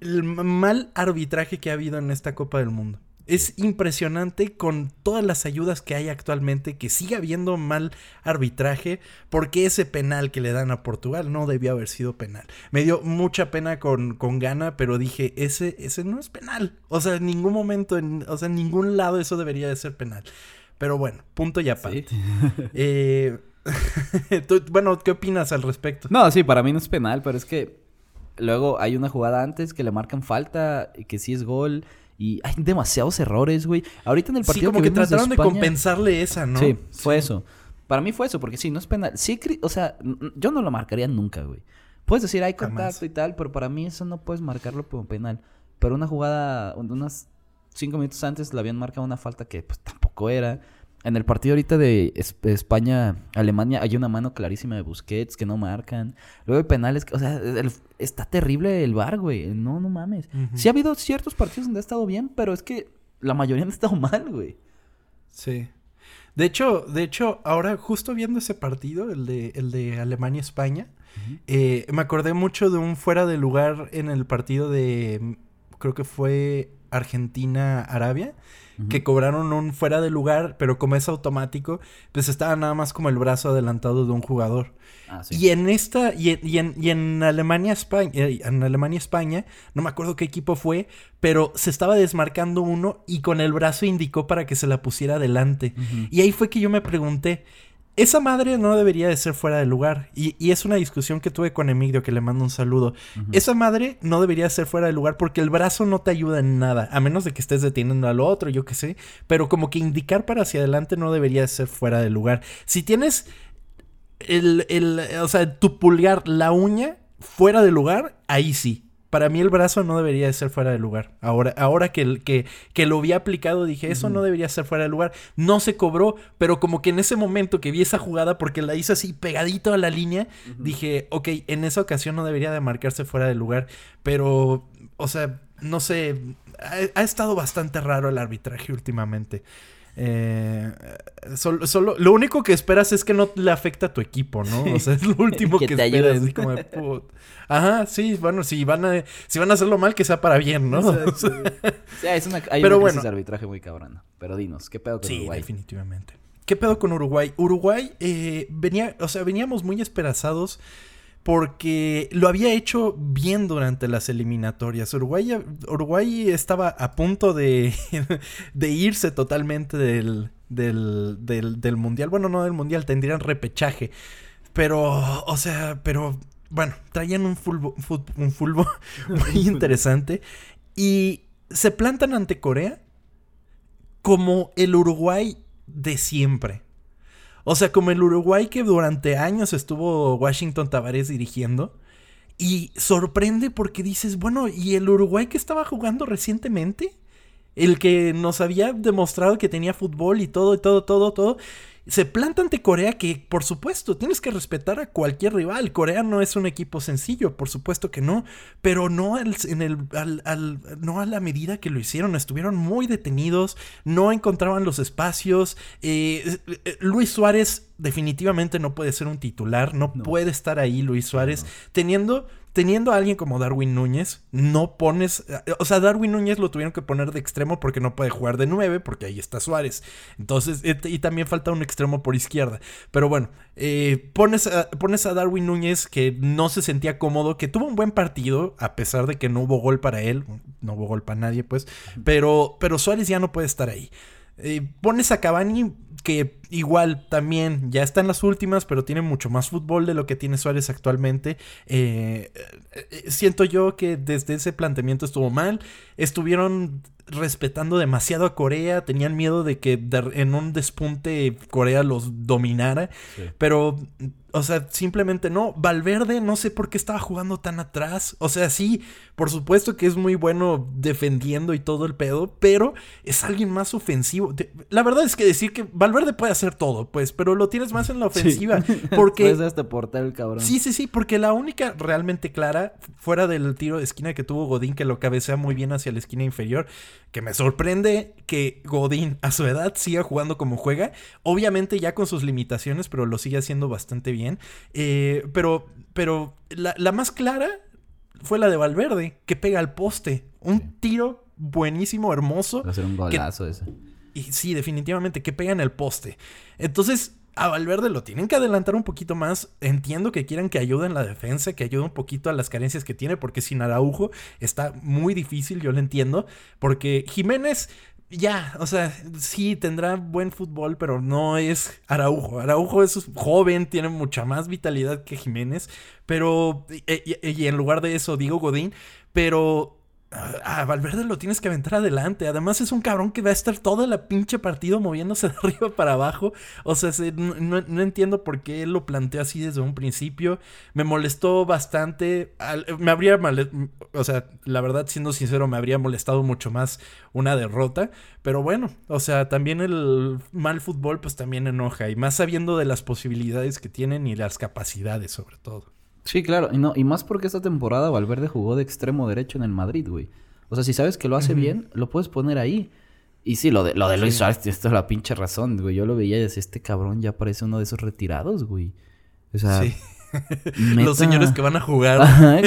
el mal arbitraje que ha habido en esta Copa del Mundo. Es impresionante con todas las ayudas que hay actualmente que sigue habiendo mal arbitraje porque ese penal que le dan a Portugal no debió haber sido penal. Me dio mucha pena con, con Ghana, pero dije, ese, ese no es penal. O sea, en ningún momento, en, o sea, en ningún lado eso debería de ser penal. Pero bueno, punto y aparte. Sí. Eh, tú- bueno, ¿qué opinas al respecto? No, sí, para mí no es penal, pero es que luego hay una jugada antes que le marcan falta y que sí es gol. Y hay demasiados errores, güey. Ahorita en el Sí, partido como que, trataron de, España- compensarle esa, ¿no? Sí, fue eso. Para mí fue eso, porque sí, no es penal. Sí, o sea, yo no lo marcaría nunca, güey. Puedes decir, hay Jamás. contacto y tal, pero para mí eso no puedes marcarlo como penal. Pero una jugada, un- unas cinco minutos antes le habían marcado una falta que pues tampoco era. En el partido ahorita de Es- España-Alemania hay una mano clarísima de Busquets que no marcan. Luego hay penales, que- o sea, el- está terrible el VAR, güey. No, no mames. Sí ha habido ciertos partidos donde ha estado bien, pero es que la mayoría han estado mal, güey. Sí. De hecho, de hecho, ahora justo viendo ese partido, el de, el de Alemania-España, eh, me acordé mucho de un fuera de lugar en el partido de, creo que fue Argentina-Arabia, que cobraron un fuera de lugar, pero como es automático, pues estaba nada más como el brazo adelantado de un jugador. Ah, sí. Y en esta, y en, y en, y en Alemania, España, eh, en Alemania, España, no me acuerdo qué equipo fue, pero se estaba desmarcando uno y con el brazo indicó para que se la pusiera adelante. Y ahí fue que yo me pregunté, esa madre no debería de ser fuera de lugar. Y, y es una discusión que tuve con Emilio, que le mando un saludo. Esa madre no debería ser fuera de lugar porque el brazo no te ayuda en nada, a menos de que estés deteniendo al otro, yo qué sé. Pero como que indicar para hacia adelante no debería ser fuera de lugar. Si tienes el, el, o sea, tu pulgar, la uña, fuera de lugar, ahí sí. Para mí el brazo no debería de ser fuera de lugar. Ahora, ahora que, que, que lo había aplicado, dije, eso no debería ser fuera de lugar. No se cobró, pero como que en ese momento que vi esa jugada, porque la hice así pegadito a la línea, dije, ok, en esa ocasión no debería de marcarse fuera de lugar. Pero, o sea, no sé, ha, ha estado bastante raro el arbitraje últimamente. Eh, solo, solo- lo único que esperas es que no le afecte a tu equipo, ¿no? O sea, es lo último Que que, te esperas. ayuden. así como de, "Put". Ajá, sí, bueno, si van a, si van a hacerlo mal, que sea para bien, ¿no? O sea, Sí, es una, hay Pero una bueno. de arbitraje muy cabrona. Pero dinos, ¿qué pedo con sí, Uruguay? definitivamente. ¿Qué pedo con Uruguay? Uruguay eh, venía, o sea, veníamos muy esperanzados porque lo había hecho bien durante las eliminatorias. Uruguay, Uruguay estaba a punto de, de irse totalmente del, del, del, del mundial. Bueno, no del mundial, tendrían repechaje. Pero, o sea, pero bueno, traían un fulbo, un fulbo muy interesante. Y se plantan ante Corea como el Uruguay de siempre. O sea, como el Uruguay que durante años estuvo Washington Tavares dirigiendo. Y sorprende porque dices, bueno, ¿y el Uruguay que estaba jugando recientemente? El que nos había demostrado que tenía fútbol y todo, y todo, todo, todo. Se planta ante Corea que, por supuesto, tienes que respetar a cualquier rival. Corea no es un equipo sencillo, por supuesto que no, pero no, en el, no a la medida que lo hicieron. Estuvieron muy detenidos, no encontraban los espacios. Eh, eh, Luis Suárez definitivamente no puede ser un titular, no, puede estar ahí Luis Suárez, teniendo teniendo a alguien como Darwin Núñez, no pones. O sea, Darwin Núñez lo tuvieron que poner de extremo porque no puede jugar de nueve, porque ahí está Suárez. Entonces, y también falta un extremo por izquierda. Pero bueno, eh, pones, a, pones a Darwin Núñez que no se sentía cómodo, que tuvo un buen partido, a pesar de que no hubo gol para él. No hubo gol para nadie, pues. Pero, pero Suárez ya no puede estar ahí. Eh, pones a Cavani que igual también ya está en las últimas, pero tiene mucho más fútbol de lo que tiene Suárez actualmente. Eh, eh, siento yo que desde ese planteamiento estuvo mal. Estuvieron respetando demasiado a Corea, tenían miedo de que en un despunte Corea los dominara, pero o sea, simplemente no. Valverde no sé por qué estaba jugando tan atrás. O sea, sí, por supuesto que es muy bueno defendiendo y todo el pedo, pero es alguien más ofensivo. La verdad es que decir que Valverde puede hacer todo, pues, pero lo tienes más en la ofensiva. Porque. Puedes hasta portar el cabrón. Sí, sí, sí, porque la única realmente clara, fuera del tiro de esquina que tuvo Godín, que lo cabecea muy bien hacia la esquina inferior, que me sorprende que Godín a su edad siga jugando como juega. Obviamente ya con sus limitaciones, pero lo sigue haciendo bastante bien. Eh, pero pero la, más clara fue la de Valverde, que pega al poste. Un tiro buenísimo, hermoso. Va a ser un golazo ese. Y sí, definitivamente, que pega en el poste. Entonces, a Valverde lo tienen que adelantar un poquito más. Entiendo que quieran que ayude en la defensa, que ayude un poquito a las carencias que tiene, porque sin Araujo está muy difícil, yo lo entiendo. Porque Jiménez, ya, o sea, sí tendrá buen fútbol, pero no es Araujo. Araujo es joven, tiene mucha más vitalidad que Jiménez, pero, y en lugar de eso digo Godín, pero a Valverde lo tienes que aventar adelante. Además, es un cabrón que va a estar todo el pinche partido moviéndose de arriba para abajo. O sea, no, entiendo por qué él lo planteó así desde un principio. Me molestó bastante. me habría. o sea, la verdad, siendo sincero, me habría molestado mucho más una derrota. Pero bueno, o sea, también el mal fútbol, pues también enoja. Y más sabiendo de las posibilidades que tienen y las capacidades, sobre todo. Sí, claro. Y, no, y más porque esta temporada Valverde jugó de extremo derecho en el Madrid, güey. O sea, si sabes que lo hace bien, lo puedes poner ahí. Y sí, lo de, lo de Luis Suárez, esto es la pinche razón, güey. Yo lo veía y decía, este cabrón ya parece uno de esos retirados, güey. O sea, sí. Los señores que van a jugar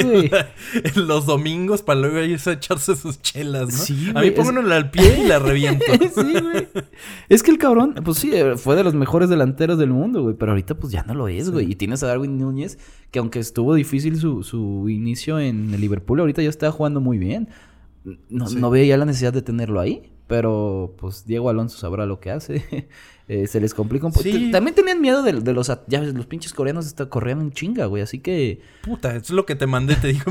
los domingos para luego irse a echarse sus chelas, ¿no? Sí, a mí pónganlo al pie y la reviento. sí, güey. Es que el cabrón, pues sí, fue de los mejores delanteros del mundo, güey. Pero ahorita pues ya no lo es, güey. Y tienes a Darwin Núñez, que aunque estuvo difícil su, su inicio en el Liverpool, ahorita ya está jugando muy bien. No, no veía la necesidad de tenerlo ahí. Pero pues Diego Alonso sabrá lo que hace. Eh, se les complica un poco. También tenían miedo de, los... Ya ves, los pinches coreanos está, corrían un chinga, güey. Así que... Puta, es lo que te mandé. Te digo...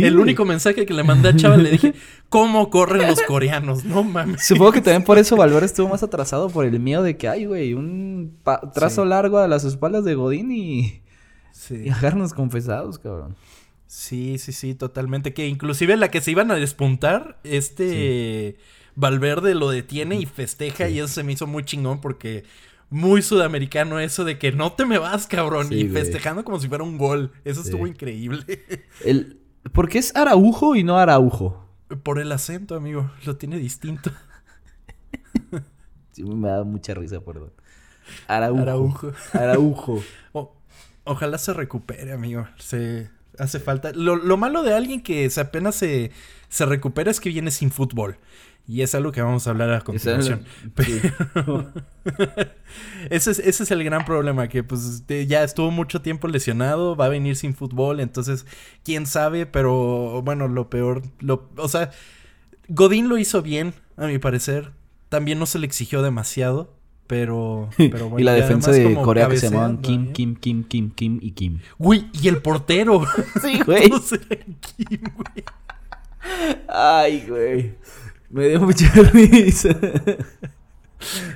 el único mensaje que le mandé a Chava le dije... ¿Cómo corren los coreanos? No mames. Supongo que también por eso Valverde estuvo más atrasado. Por el miedo de que... hay, güey, un trazo largo a las espaldas de Godín y... Sí. Y confesados, cabrón. Sí, sí, sí, totalmente. Que inclusive la que se iban a despuntar, este... Valverde lo detiene y festeja y eso se me hizo muy chingón porque muy sudamericano eso de que no te me vas, cabrón, y festejando como si fuera un gol. Eso estuvo increíble. El, ¿Por qué es Araujo y no Araujo? Por el acento, amigo, lo tiene distinto. sí, me da mucha risa, perdón. Araujo. Araujo. ojalá se recupere, amigo. Se hace falta. Lo, malo de alguien que apenas se, se recupera es que viene sin fútbol. Y es algo que vamos a hablar a continuación. ese, es, ese es el gran problema, que pues ya estuvo mucho tiempo lesionado, va a venir sin fútbol, entonces, quién sabe, pero bueno, lo peor, lo, o sea, Godín lo hizo bien, a mi parecer. También no se le exigió demasiado, pero, pero bueno, y la defensa de Corea que se llamaban Kim, Kim, Kim, Kim, Kim y Kim. Güey, y el portero. Sí, güey. Kim, güey. Ay, güey. Me dio mucha risa.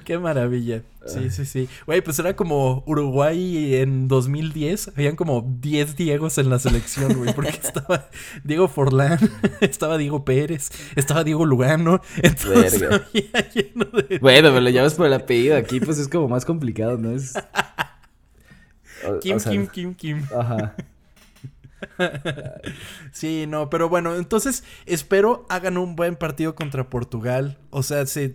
Qué maravilla. Sí, sí, sí. Güey, pues era como Uruguay en 2010. Habían como 10 Diegos en la selección, güey. Porque estaba Diego Forlán, estaba Diego Pérez, estaba Diego Lugano. Entonces había lleno de... Bueno, pero lo llamas por el apellido. Aquí pues es como más complicado, ¿no? Es... Kim, Kim, Kim, Kim. Ajá. sí, no, pero bueno, entonces espero hagan un buen partido contra Portugal. O sea, si,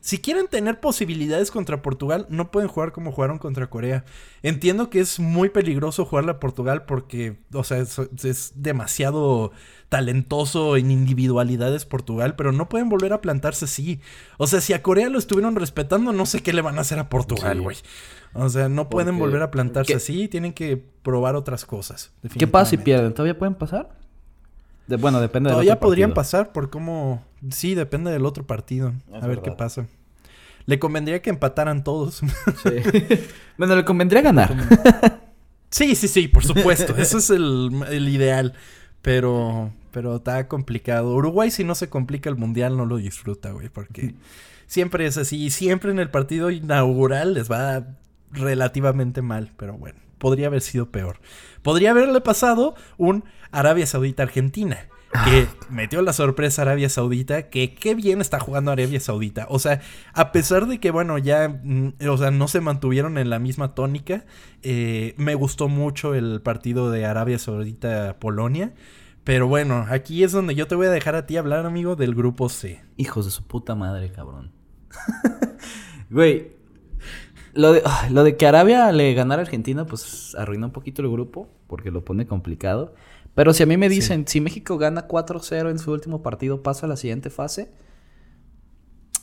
si, quieren tener posibilidades contra Portugal, no pueden jugar como jugaron contra Corea. Entiendo que es muy peligroso jugarle a Portugal porque, o sea, es, demasiado talentoso en individualidades Portugal, pero no pueden volver a plantarse así. O sea, si a Corea lo estuvieron respetando, no sé qué le van a hacer a Portugal, güey. O sea, no pueden volver a plantarse así, tienen que probar otras cosas. ¿Qué pasa si pierden? ¿Todavía pueden pasar? bueno, depende del Todavía podrían pasar por cómo... Sí, depende del otro partido. a ver qué pasa. Le convendría que empataran todos. Sí. bueno, le convendría ganar. sí, sí, sí, por supuesto. Eso es el, el ideal. Pero, pero está complicado. Uruguay, si no se complica el mundial, no lo disfruta, güey. Porque siempre es así. Y siempre en el partido inaugural les va relativamente mal. Pero bueno podría haber sido peor. Podría haberle pasado un Arabia Saudita-Argentina. Que ah. metió la sorpresa a Arabia Saudita, que qué bien está jugando Arabia Saudita. O sea, a pesar de que, bueno, ya, mm, o sea, no se mantuvieron en la misma tónica, eh, me gustó mucho el partido de Arabia Saudita-Polonia. Pero bueno, aquí es donde yo te voy a dejar a ti hablar, amigo, del grupo C. Hijos de su puta madre, cabrón. Güey, lo de, lo de que Arabia le ganara a Argentina, pues arruinó un poquito el grupo, porque lo pone complicado. Pero si a mí me dicen, si México gana 4-0 en su último partido, pasa a la siguiente fase,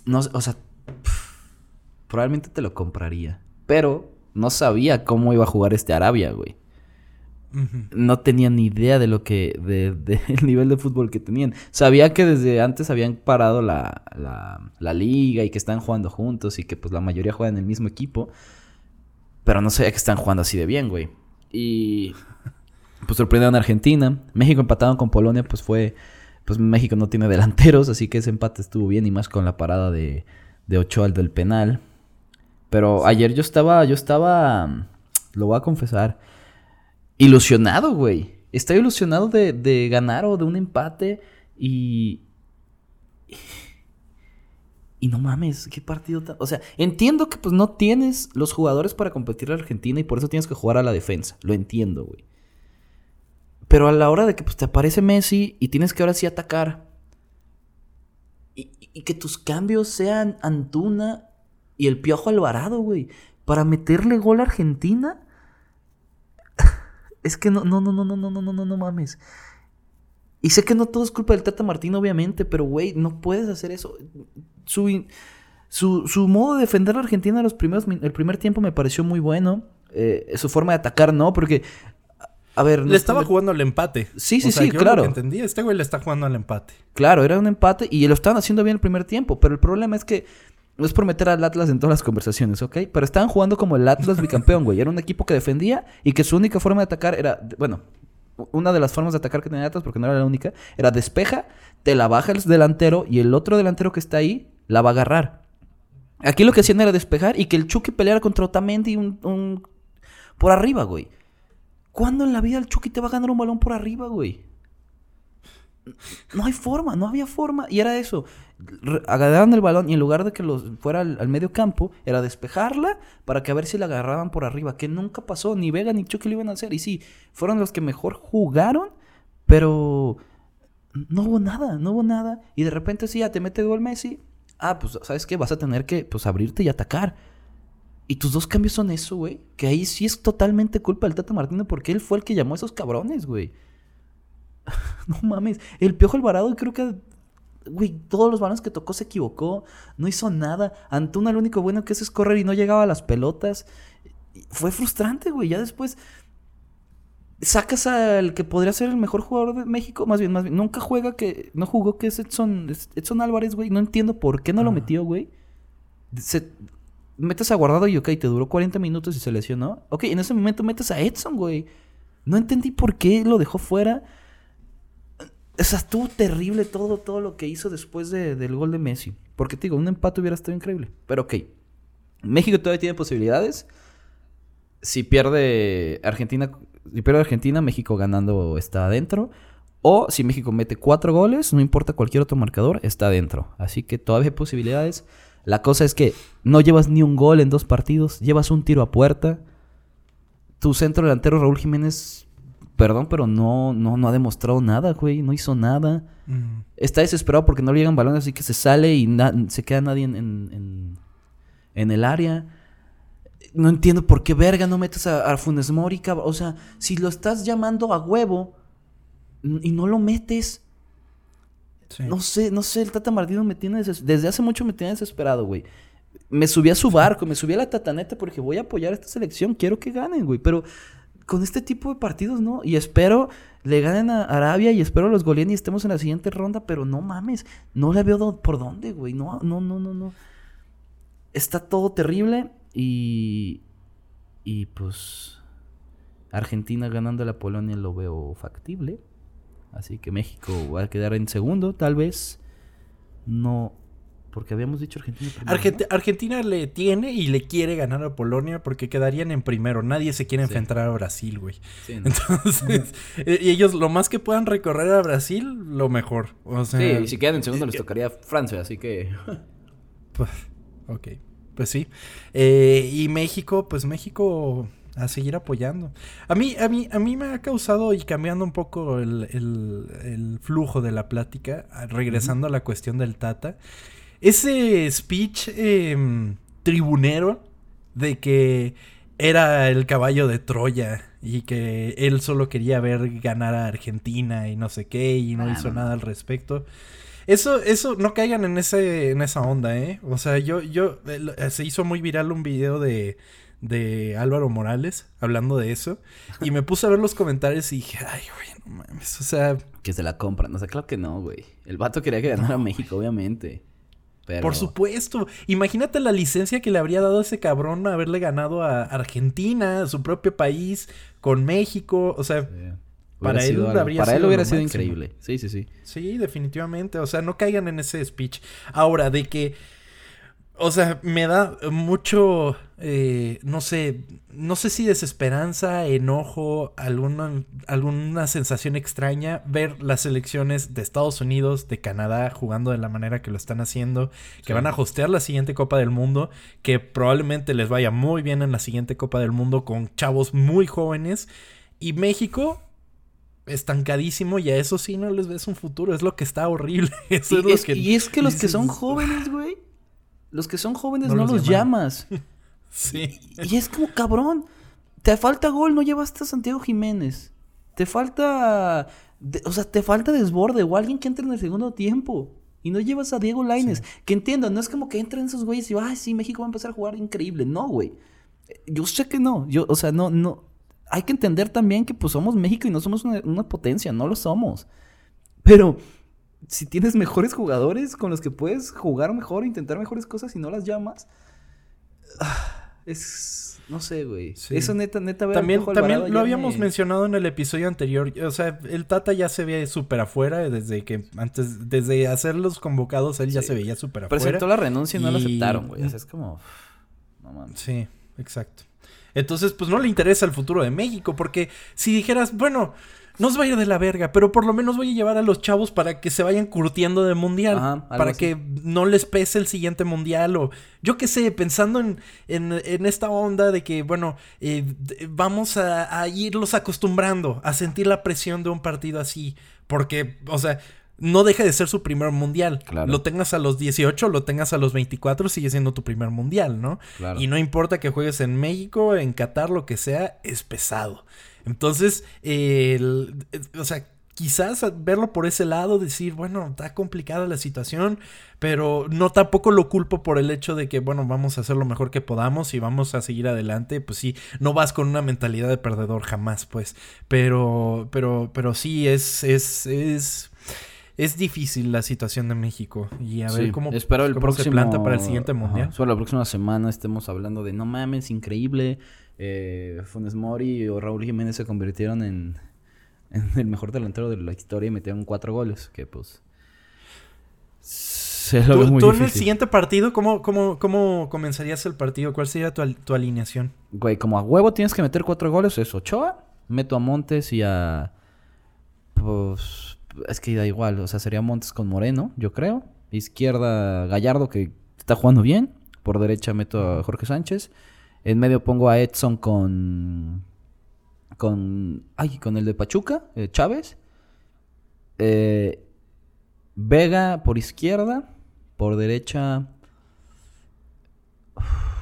no, o sea, probablemente te lo compraría. Pero no sabía cómo iba a jugar este Arabia, güey no tenía ni idea de lo que, de, el nivel de fútbol que tenían. Sabía que desde antes habían parado la, la, liga y que están jugando juntos y que pues la mayoría juegan en el mismo equipo. Pero no sabía que están jugando así de bien, güey. Y pues sorprendieron a Argentina. México empatado con Polonia, pues fue, pues México no tiene delanteros, así que ese empate estuvo bien y más con la parada de, de Ochoa al del penal. Pero ayer yo estaba, yo estaba, lo voy a confesar ilusionado, güey. Estoy ilusionado de, ganar o de un empate y... Y no mames, qué partido tan... O sea, entiendo que pues no tienes los jugadores para competir a Argentina y por eso tienes que jugar a la defensa. Lo entiendo, güey. Pero a la hora de que pues, te aparece Messi y tienes que ahora sí atacar. Y, que tus cambios sean Antuna y el Piojo Alvarado, güey. Para meterle gol a Argentina. Es que no, no, no, no, no, no, no, no, no, no mames. Y sé que no todo es culpa del Tata Martín, obviamente, pero güey, no puedes hacer eso. Su, su, su modo de defender a Argentina los primeros, el primer tiempo me pareció muy bueno. Eh, su forma de atacar, no, porque. A ver. Le estaba jugando al empate. Sí, sí, sí, claro. entendí, este güey le está jugando al empate. Claro, era un empate y lo estaban haciendo bien el primer tiempo, pero el problema es que no es por meter al Atlas en todas las conversaciones, ¿ok? Pero estaban jugando como el Atlas bicampeón, güey. Era un equipo que defendía y que su única forma de atacar era, bueno, una de las formas de atacar que tenía Atlas, porque no era la única, era despeja, te la baja el delantero y el otro delantero que está ahí la va a agarrar. Aquí lo que hacían era despejar y que el Chucky peleara contra Otamendi un, un... por arriba, güey. ¿Cuándo en la vida el Chucky te va a ganar un balón por arriba, güey? No hay forma, no había forma. Y era eso. Agarraban el balón y en lugar de que los fuera al, medio campo, era despejarla para que a ver si la agarraban por arriba. Que nunca pasó. Ni Vega ni Chucky lo iban a hacer. Y sí, fueron los que mejor jugaron, pero no hubo nada, no hubo nada. Y de repente sí, ya te mete gol Messi. Ah, pues, ¿sabes qué? Vas a tener que pues, abrirte y atacar. Y tus dos cambios son eso, güey. Que ahí sí es totalmente culpa del Tata Martino porque él fue el que llamó a esos cabrones, güey. no mames. El Piojo Alvarado creo que... Güey, todos los balones que tocó se equivocó. No hizo nada. Antuna lo único bueno que hace es correr y no llegaba a las pelotas. Fue frustrante, güey. Ya después sacas al que podría ser el mejor jugador de México, más bien, más bien, nunca juega que, no jugó que es Edson, Edson Álvarez, güey, no entiendo por qué no lo metió, güey. Se, metes a Guardado y ok, te duró 40 minutos y se lesionó. Ok, en ese momento metes a Edson, güey. No entendí por qué lo dejó fuera O sea, estuvo terrible todo, todo lo que hizo después de- del gol de Messi. Porque te digo, un empate hubiera estado increíble. Pero ok. México todavía tiene posibilidades. Si pierde Argentina, si pierde Argentina, México ganando está adentro. O si México mete cuatro goles, no importa cualquier otro marcador, está adentro. Así que todavía hay posibilidades. La cosa es que no llevas ni un gol en dos partidos, llevas un tiro a puerta. Tu centro delantero Raúl Jiménez, perdón, pero no, no, no ha demostrado nada, güey. No hizo nada. Mm. Está desesperado porque no le llegan balones, así que se sale y se queda nadie en, en- en- en el área. No entiendo por qué verga no metes a, a Funes Mori. O sea, si lo estás llamando a huevo y no lo metes, No sé, no sé, el Tata Martino me tiene deses- desde hace mucho me tiene desesperado, güey. Me subí a su barco, me subí a la tataneta porque voy a apoyar esta selección, quiero que ganen, güey, pero con este tipo de partidos no, y espero le ganen a Arabia y espero los goleen y estemos en la siguiente ronda, pero no mames, no le veo por dónde, güey, no, no, no, no, no. Está todo terrible y y pues Argentina ganando a la Polonia lo veo factible. Así que México va a quedar en segundo, tal vez. No, porque habíamos dicho Argentina primero. ¿no? Argenti- Argentina le tiene y le quiere ganar a Polonia porque quedarían en primero. Nadie se quiere Sí. enfrentar a Brasil, güey. Sí, ¿no? Entonces, eh, y ellos lo más que puedan recorrer a Brasil, lo mejor. O sea, Sí, y si quedan en segundo les tocaría Francia, así que... Pues, ok, pues sí. Eh, y México, pues México a seguir apoyando. A mí, a mí, a mí me ha causado y cambiando un poco el, el- el flujo de la plática, regresando a la cuestión del Tata. Ese speech em, tribunero de que era el caballo de Troya y que él solo quería ver ganar a Argentina y no sé qué y no Ah, hizo no. nada al respecto. Eso, eso, no caigan en ese, en esa onda, ¿eh? O sea, yo, yo, eh, eh, se hizo muy viral un video de, de Álvaro Morales hablando de eso. Y me puse a ver los comentarios y dije, ay, güey, no mames. O sea, Que se la compran. O sea, claro que no, güey. El vato quería que ganara México, obviamente. Pero... por supuesto. Imagínate la licencia que le habría dado a ese cabrón haberle ganado a Argentina, a su propio país, con México. O sea, Sí. Para él algo- habría Para él hubiera sido máximo. increíble. Sí, sí, sí. Sí, definitivamente. O sea, no caigan en ese speech. Ahora, de que. O sea, me da mucho. eh, no sé. No sé si desesperanza, enojo, alguna, alguna sensación extraña ver las elecciones de Estados Unidos, de Canadá, jugando de la manera que lo están haciendo, que Sí. van a hostear la siguiente Copa del Mundo, que probablemente les vaya muy bien en la siguiente Copa del Mundo con chavos muy jóvenes. Y México, estancadísimo y a eso sí no les ves un futuro. Es lo que está horrible. Eso Y es que y es que los que son jóvenes, güey. Los que son jóvenes No no, los los llamas. Sí. Y es como, cabrón, te falta gol, no llevaste a Santiago Jiménez. Te falta, de- o sea, te falta desborde o alguien que entre en el segundo tiempo. Y no llevas a Diego Laines. Que entiendo, no es como que entren esos güeyes y, ay, sí, México va a empezar a jugar increíble. No, güey. Yo sé que no. Yo, o sea, no, no. Hay que entender también que pues somos México y no somos una, una potencia, no lo somos. Pero si tienes mejores jugadores con los que puedes jugar mejor, intentar mejores cosas y no las llamas, ah, es. No sé, güey. Sí. Eso neta, neta, ver También, también lo habíamos me- mencionado en el episodio anterior. O sea, el Tata ya se ve súper afuera desde que antes, desde hacer los convocados, él ya se veía súper afuera. Presentó la renuncia y no la aceptaron, güey. O sea, es como. No mames. Sí, exacto. Entonces, pues no le interesa el futuro de México, porque si dijeras, bueno, nos va a ir de la verga, pero por lo menos voy a llevar a los chavos para que se vayan curtiendo de mundial, Ajá, para así. que no les pese el siguiente mundial, o yo qué sé, pensando en, en, en esta onda de que, bueno, eh, vamos a, a irlos acostumbrando a sentir la presión de un partido así, porque, o sea... No deja de ser su primer mundial. Claro. Lo tengas a los 18, lo tengas a los 24, sigue siendo tu primer mundial, ¿no? Claro. Y no importa que juegues en México, en Qatar, lo que sea, es pesado. Entonces, eh, el- eh, o sea, quizás verlo por ese lado, decir, bueno, está complicada la situación, pero no tampoco lo culpo por el hecho de que, bueno, vamos a hacer lo mejor que podamos y vamos a seguir adelante. Pues sí, no vas con una mentalidad de perdedor jamás, pues. Pero, pero, pero sí, es, es, es, es difícil la situación de México. Y a ver cómo, espero el cómo próximo, se planta para el siguiente Ajá, mundial. espero la próxima semana estemos hablando de no mames, increíble. Eh, Funes Mori o Raúl Jiménez se convirtieron en el mejor delantero de la historia y metieron cuatro goles, que pues... Se lo ¿Tú, muy tú en el siguiente partido, ¿cómo, cómo, cómo comenzarías el partido? ¿Cuál sería tu, tu alineación? Güey, como a huevo tienes que meter cuatro goles, es Ochoa. Meto a Montes y a. Pues. Es que da igual, o sea, sería Montes con Moreno, yo creo. Izquierda, Gallardo, que está jugando bien. Por derecha meto a Jorge Sánchez. En medio pongo a Edson con. Con. Ay, con el de Pachuca, eh, Chávez. Eh, Vega por izquierda. Por derecha.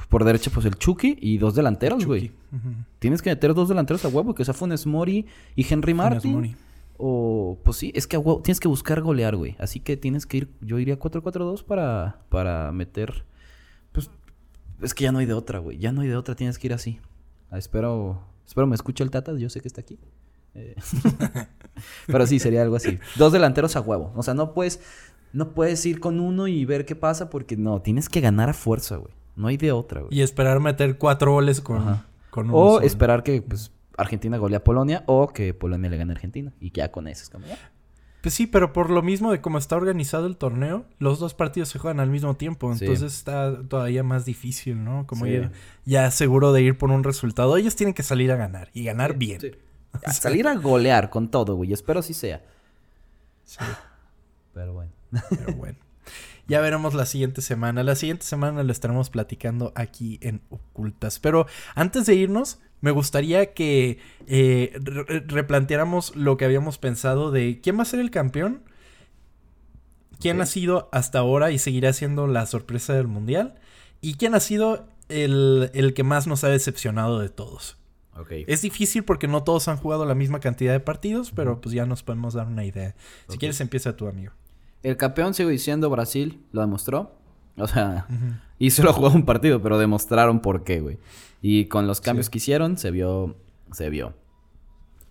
Por derecha, pues el Chucky y dos delanteros, güey. Tienes que meter dos delanteros a huevo, que sea Funes Mori y Henry Funes Martin. Mori. O, pues sí, es que a huevo, tienes que buscar golear, güey. Así que tienes que ir, yo iría 4-4-2 para, para meter, es que ya no hay de otra, güey. Ya no hay de otra, tienes que ir así. Ah, espero, espero me escuche el Tata, yo sé que está aquí. Eh, Pero sí, sería algo así. Dos delanteros a huevo. O sea, no puedes, no puedes ir con uno y ver qué pasa porque no, tienes que ganar a fuerza, güey. No hay de otra, güey. Y esperar meter cuatro goles con, Ajá. con uno O solo. esperar que pues, Argentina golee a Polonia o que Polonia le gane a Argentina. Y ya con eso es como ya. Pues sí, pero por lo mismo de cómo está organizado el torneo, los dos partidos se juegan al mismo tiempo. Sí. Entonces está todavía más difícil, ¿no? Como Sí. ir ya seguro de ir por un resultado. Ellos tienen que salir a ganar y ganar bien. A salir a golear con todo, güey. Espero sí sea. Sí, Pero bueno. pero bueno. Ya veremos la siguiente semana. La siguiente semana lo estaremos platicando aquí en Ocultas. Pero antes de irnos, me gustaría que eh, re- replanteáramos lo que habíamos pensado de quién va a ser el campeón, quién ha sido hasta ahora y seguirá siendo la sorpresa del mundial, y quién ha sido el, el que más nos ha decepcionado de todos. Ok. Es difícil porque no todos han jugado la misma cantidad de partidos, pero pues ya nos podemos dar una idea. Si quieres, empieza tu amigo. El campeón, sigo diciendo, Brasil lo demostró. O sea, Ujú. y solo jugó un partido, pero demostraron por qué, güey. Y con los cambios que hicieron, se vio. Se vio.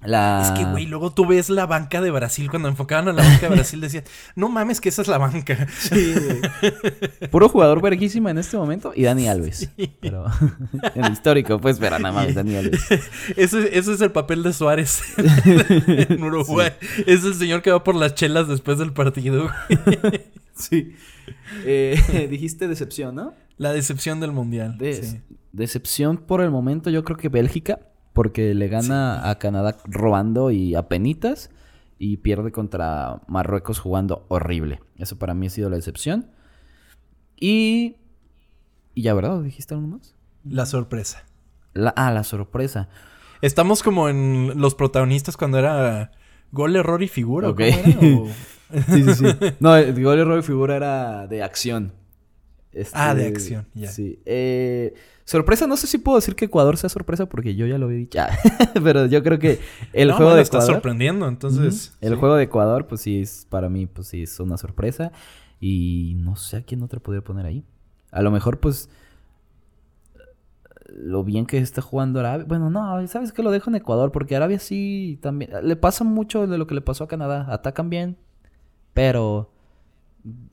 La... Es que, güey, luego tú ves la banca de Brasil. Cuando enfocaban a la banca de Brasil, decían, no mames, que esa es la banca. Sí, güey. Puro jugador verguísima en este momento y Dani Alves. Pero en el histórico, pues, pero nada más, Dani Alves. Ese, ese es el papel de Suárez en Uruguay. Es el señor que va por las chelas después del partido. Sí. Eh, dijiste decepción, ¿no? La decepción del mundial. Des- sí. Decepción por el momento, yo creo que Bélgica, porque le gana a Canadá robando y a penitas y pierde contra Marruecos jugando horrible. Eso para mí ha sido la decepción. Y. Y ya, ¿verdad? ¿Dijiste algo más? La sorpresa. La, ah, la sorpresa. Estamos como en los protagonistas cuando era gol, error y figura. ¿o Ok. cómo era? ¿O- Sí, sí, sí. No, el gol error de figura era de acción. Este, Ah, de acción, ya. Sí. Eh, sorpresa, no sé si puedo decir que Ecuador sea sorpresa porque yo ya lo había dicho. Ah, Pero yo creo que el No, juego de está Ecuador. sorprendiendo, entonces. El sí. juego de Ecuador, pues sí, es, para mí, pues sí, es una sorpresa. Y no sé a quién otra podría poner ahí. A lo mejor, pues. Lo bien que está jugando Arabia. Bueno, no, ¿sabes qué? Lo dejo en Ecuador porque Arabia sí también. Le pasa mucho de lo que le pasó a Canadá. Atacan bien, pero.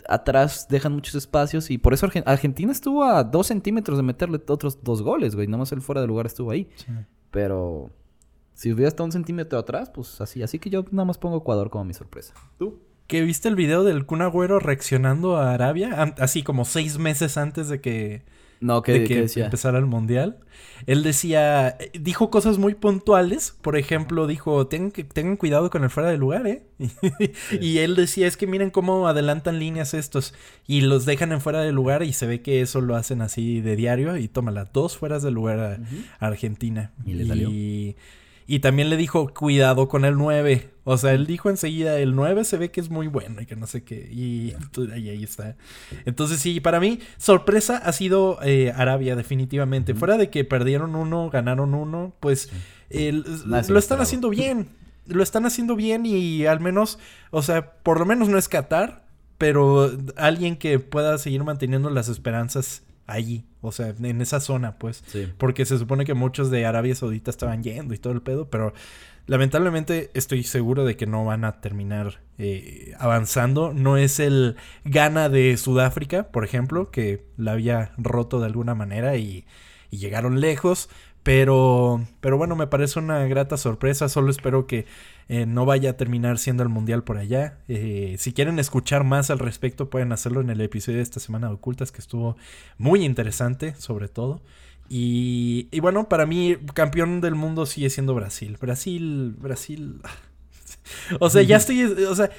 Atrás dejan muchos espacios y por eso Argen- Argentina estuvo a dos centímetros de meterle otros dos goles, güey. Nada más el fuera de lugar estuvo ahí. Sí. Pero si hubiera estado un centímetro atrás, pues así. Así que yo nada más pongo Ecuador como mi sorpresa. ¿Tú? ¿Que viste el video del Kun Agüero reaccionando a Arabia? Así como seis meses antes de que, No, ¿qué, de qué que decía? empezara el mundial. Él decía, dijo cosas muy puntuales. Por ejemplo, dijo, tengan, cuidado con el fuera de lugar, ¿eh? y él decía, es que miren cómo adelantan líneas estos y los dejan en fuera de lugar y se ve que eso lo hacen así de diario y tómala, dos fueras de lugar a, a Argentina. Y le salió. Y, y también le dijo, cuidado con el 9. O sea, él dijo enseguida, el 9 se ve que es muy bueno y que no sé qué. Y, y ahí está. Entonces sí, para mí, sorpresa ha sido eh, Arabia, definitivamente. Fuera de que perdieron uno, ganaron uno, pues lo están haciendo bien. Lo están haciendo bien y al menos, o sea, por lo menos no es Qatar, pero alguien que pueda seguir manteniendo las esperanzas allí, o sea, en esa zona, pues. Sí. Porque se supone que muchos de Arabia Saudita estaban yendo y todo el pedo, pero lamentablemente estoy seguro de que no van a terminar eh, avanzando. No es el Ghana de Sudáfrica, por ejemplo, que la había roto de alguna manera y, y llegaron lejos. Pero, pero bueno, me parece una grata sorpresa. Solo espero que eh, no vaya a terminar siendo el mundial por allá. Eh, si quieren escuchar más al respecto, pueden hacerlo en el episodio de esta semana de Ocultas, que estuvo muy interesante, sobre todo. Y, y bueno, para mí, campeón del mundo sigue siendo Brasil. Brasil, Brasil. O sea, ya estoy. O sea,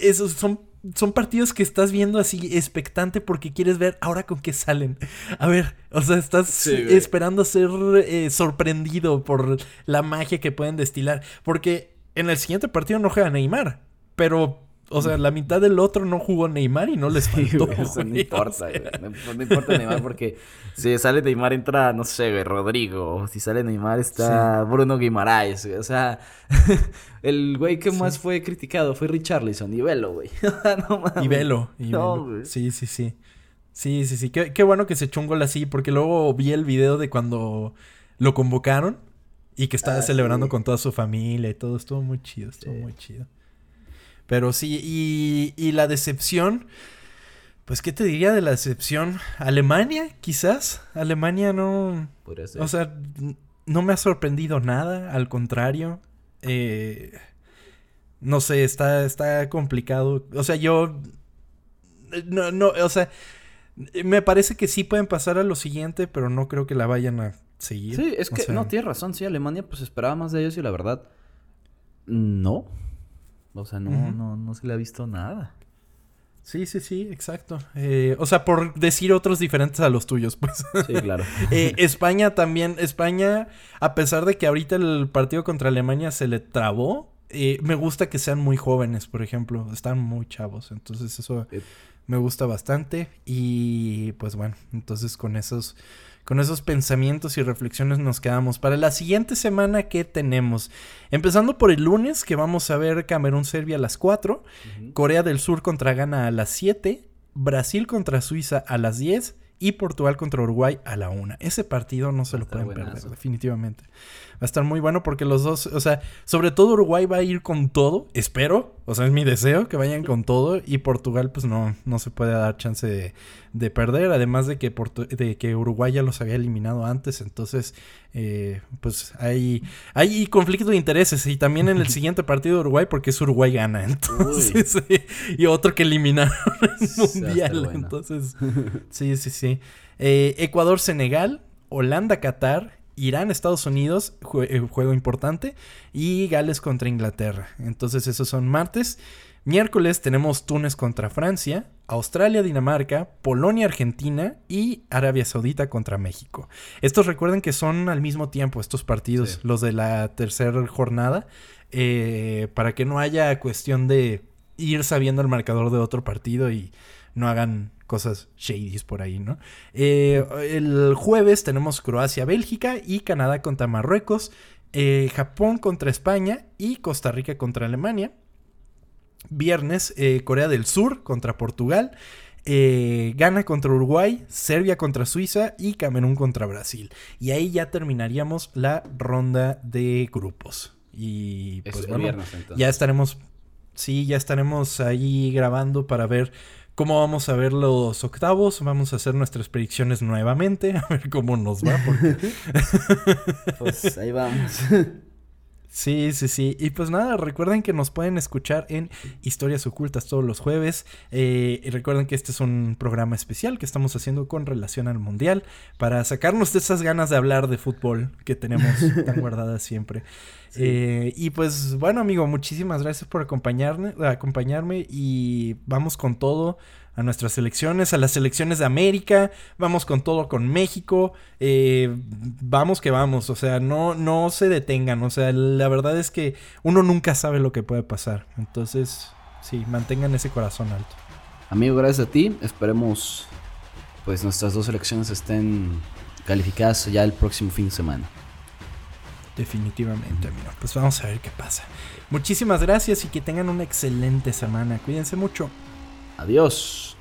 esos son son partidos que estás viendo así expectante porque quieres ver ahora con qué salen. A ver, o sea, estás esperando ser eh, sorprendido por la magia que pueden destilar. Porque en el siguiente partido no juega Neymar, pero o sea, la mitad del otro no jugó Neymar y no les faltó. no importa, No, importa Neymar porque si sale Neymar entra, no sé, güey, Rodrigo. Si sale Neymar está Bruno Guimaraes. O sea, el güey que más fue criticado fue Richarlison y Velo, güey. no Y Velo. Sí, sí, sí. Sí, sí, sí. Qué, bueno que se echó un gol así porque luego vi el video de cuando lo convocaron y que estaba ah, celebrando con toda su familia y todo. Estuvo muy chido, estuvo muy chido. Pero sí, y, y la decepción, pues, ¿qué te diría de la decepción? Alemania, quizás. Alemania no... O sea, no me ha sorprendido nada, al contrario. Eh, no sé, está, está complicado. O sea, yo... No, no, o sea, me parece que sí pueden pasar a lo siguiente, pero no creo que la vayan a seguir. Sí, es que, no, tienes razón, sí, Alemania pues esperaba más de ellos y la verdad, no. O sea, no, no, no se le ha visto nada. Sí, sí, sí, exacto. Eh, o sea, por decir otros diferentes a los tuyos, pues. Sí, claro. Eh, España también, España, a pesar de que ahorita el partido contra Alemania se le trabó, eh, me gusta que sean muy jóvenes, por ejemplo. Están muy chavos. Entonces eso me gusta bastante. Y pues bueno, entonces con esos con esos pensamientos y reflexiones nos quedamos. Para la siguiente semana, ¿qué tenemos? Empezando por el lunes, que vamos a ver Camerún-Serbia a las 4, Corea del Sur contra Ghana a las 7, Brasil contra Suiza a las 10 y Portugal contra Uruguay a la 1. Ese partido no se lo pueden perder, definitivamente. Va a estar muy bueno porque los dos, o sea, sobre todo Uruguay va a ir con todo, espero, o sea, es mi deseo que vayan con todo y Portugal pues no, no se puede dar chance de, perder, además de que, de que Uruguay ya los había eliminado antes, entonces eh, pues hay, hay conflicto de intereses y también en el siguiente partido de Uruguay porque es Uruguay gana, entonces, y otro que eliminaron en Mundial, entonces, sí, sí, sí. Eh, Ecuador-Senegal, Holanda-Qatar Irán, Estados Unidos, eh, juego importante, y Gales contra Inglaterra. Entonces esos son martes. Miércoles tenemos Túnez contra Francia, Australia, Dinamarca, Polonia, Argentina y Arabia Saudita contra México. Estos recuerden que son al mismo tiempo estos partidos, los de la tercera jornada, eh, para que no haya cuestión de ir sabiendo el marcador de otro partido y no hagan cosas shadies por ahí, ¿no? Eh, el jueves tenemos Croacia-Bélgica y Canadá contra Marruecos, eh, Japón contra España y Costa Rica contra Alemania. Viernes, eh, Corea del Sur contra Portugal. Ghana contra Uruguay, Serbia contra Suiza y Camerún contra Brasil. Y ahí ya terminaríamos la ronda de grupos. Y pues bueno, ya estaremos, sí, ya estaremos ahí grabando para ver cómo vamos a ver los octavos. Vamos a hacer nuestras predicciones nuevamente, a ver cómo nos va. pues ahí vamos. Sí, sí, sí. Y pues nada, recuerden que nos pueden escuchar en Historias Ocultas todos los jueves. Eh, y recuerden que este es un programa especial que estamos haciendo con relación al Mundial para sacarnos de esas ganas de hablar de fútbol que tenemos tan guardadas siempre. Eh, y pues bueno, amigo, muchísimas gracias por acompañarme, acompañarme y vamos con todo a nuestras selecciones, a las selecciones de América, vamos con todo con México, eh, vamos que vamos, o sea, no, no se detengan, o sea, la verdad es que uno nunca sabe lo que puede pasar, entonces, sí, mantengan ese corazón alto. Amigo, gracias a ti, esperemos pues nuestras dos selecciones estén calificadas ya el próximo fin de semana. Definitivamente, amigo. Pues vamos a ver qué pasa. Muchísimas gracias y que tengan una excelente semana. Cuídense mucho. Adiós.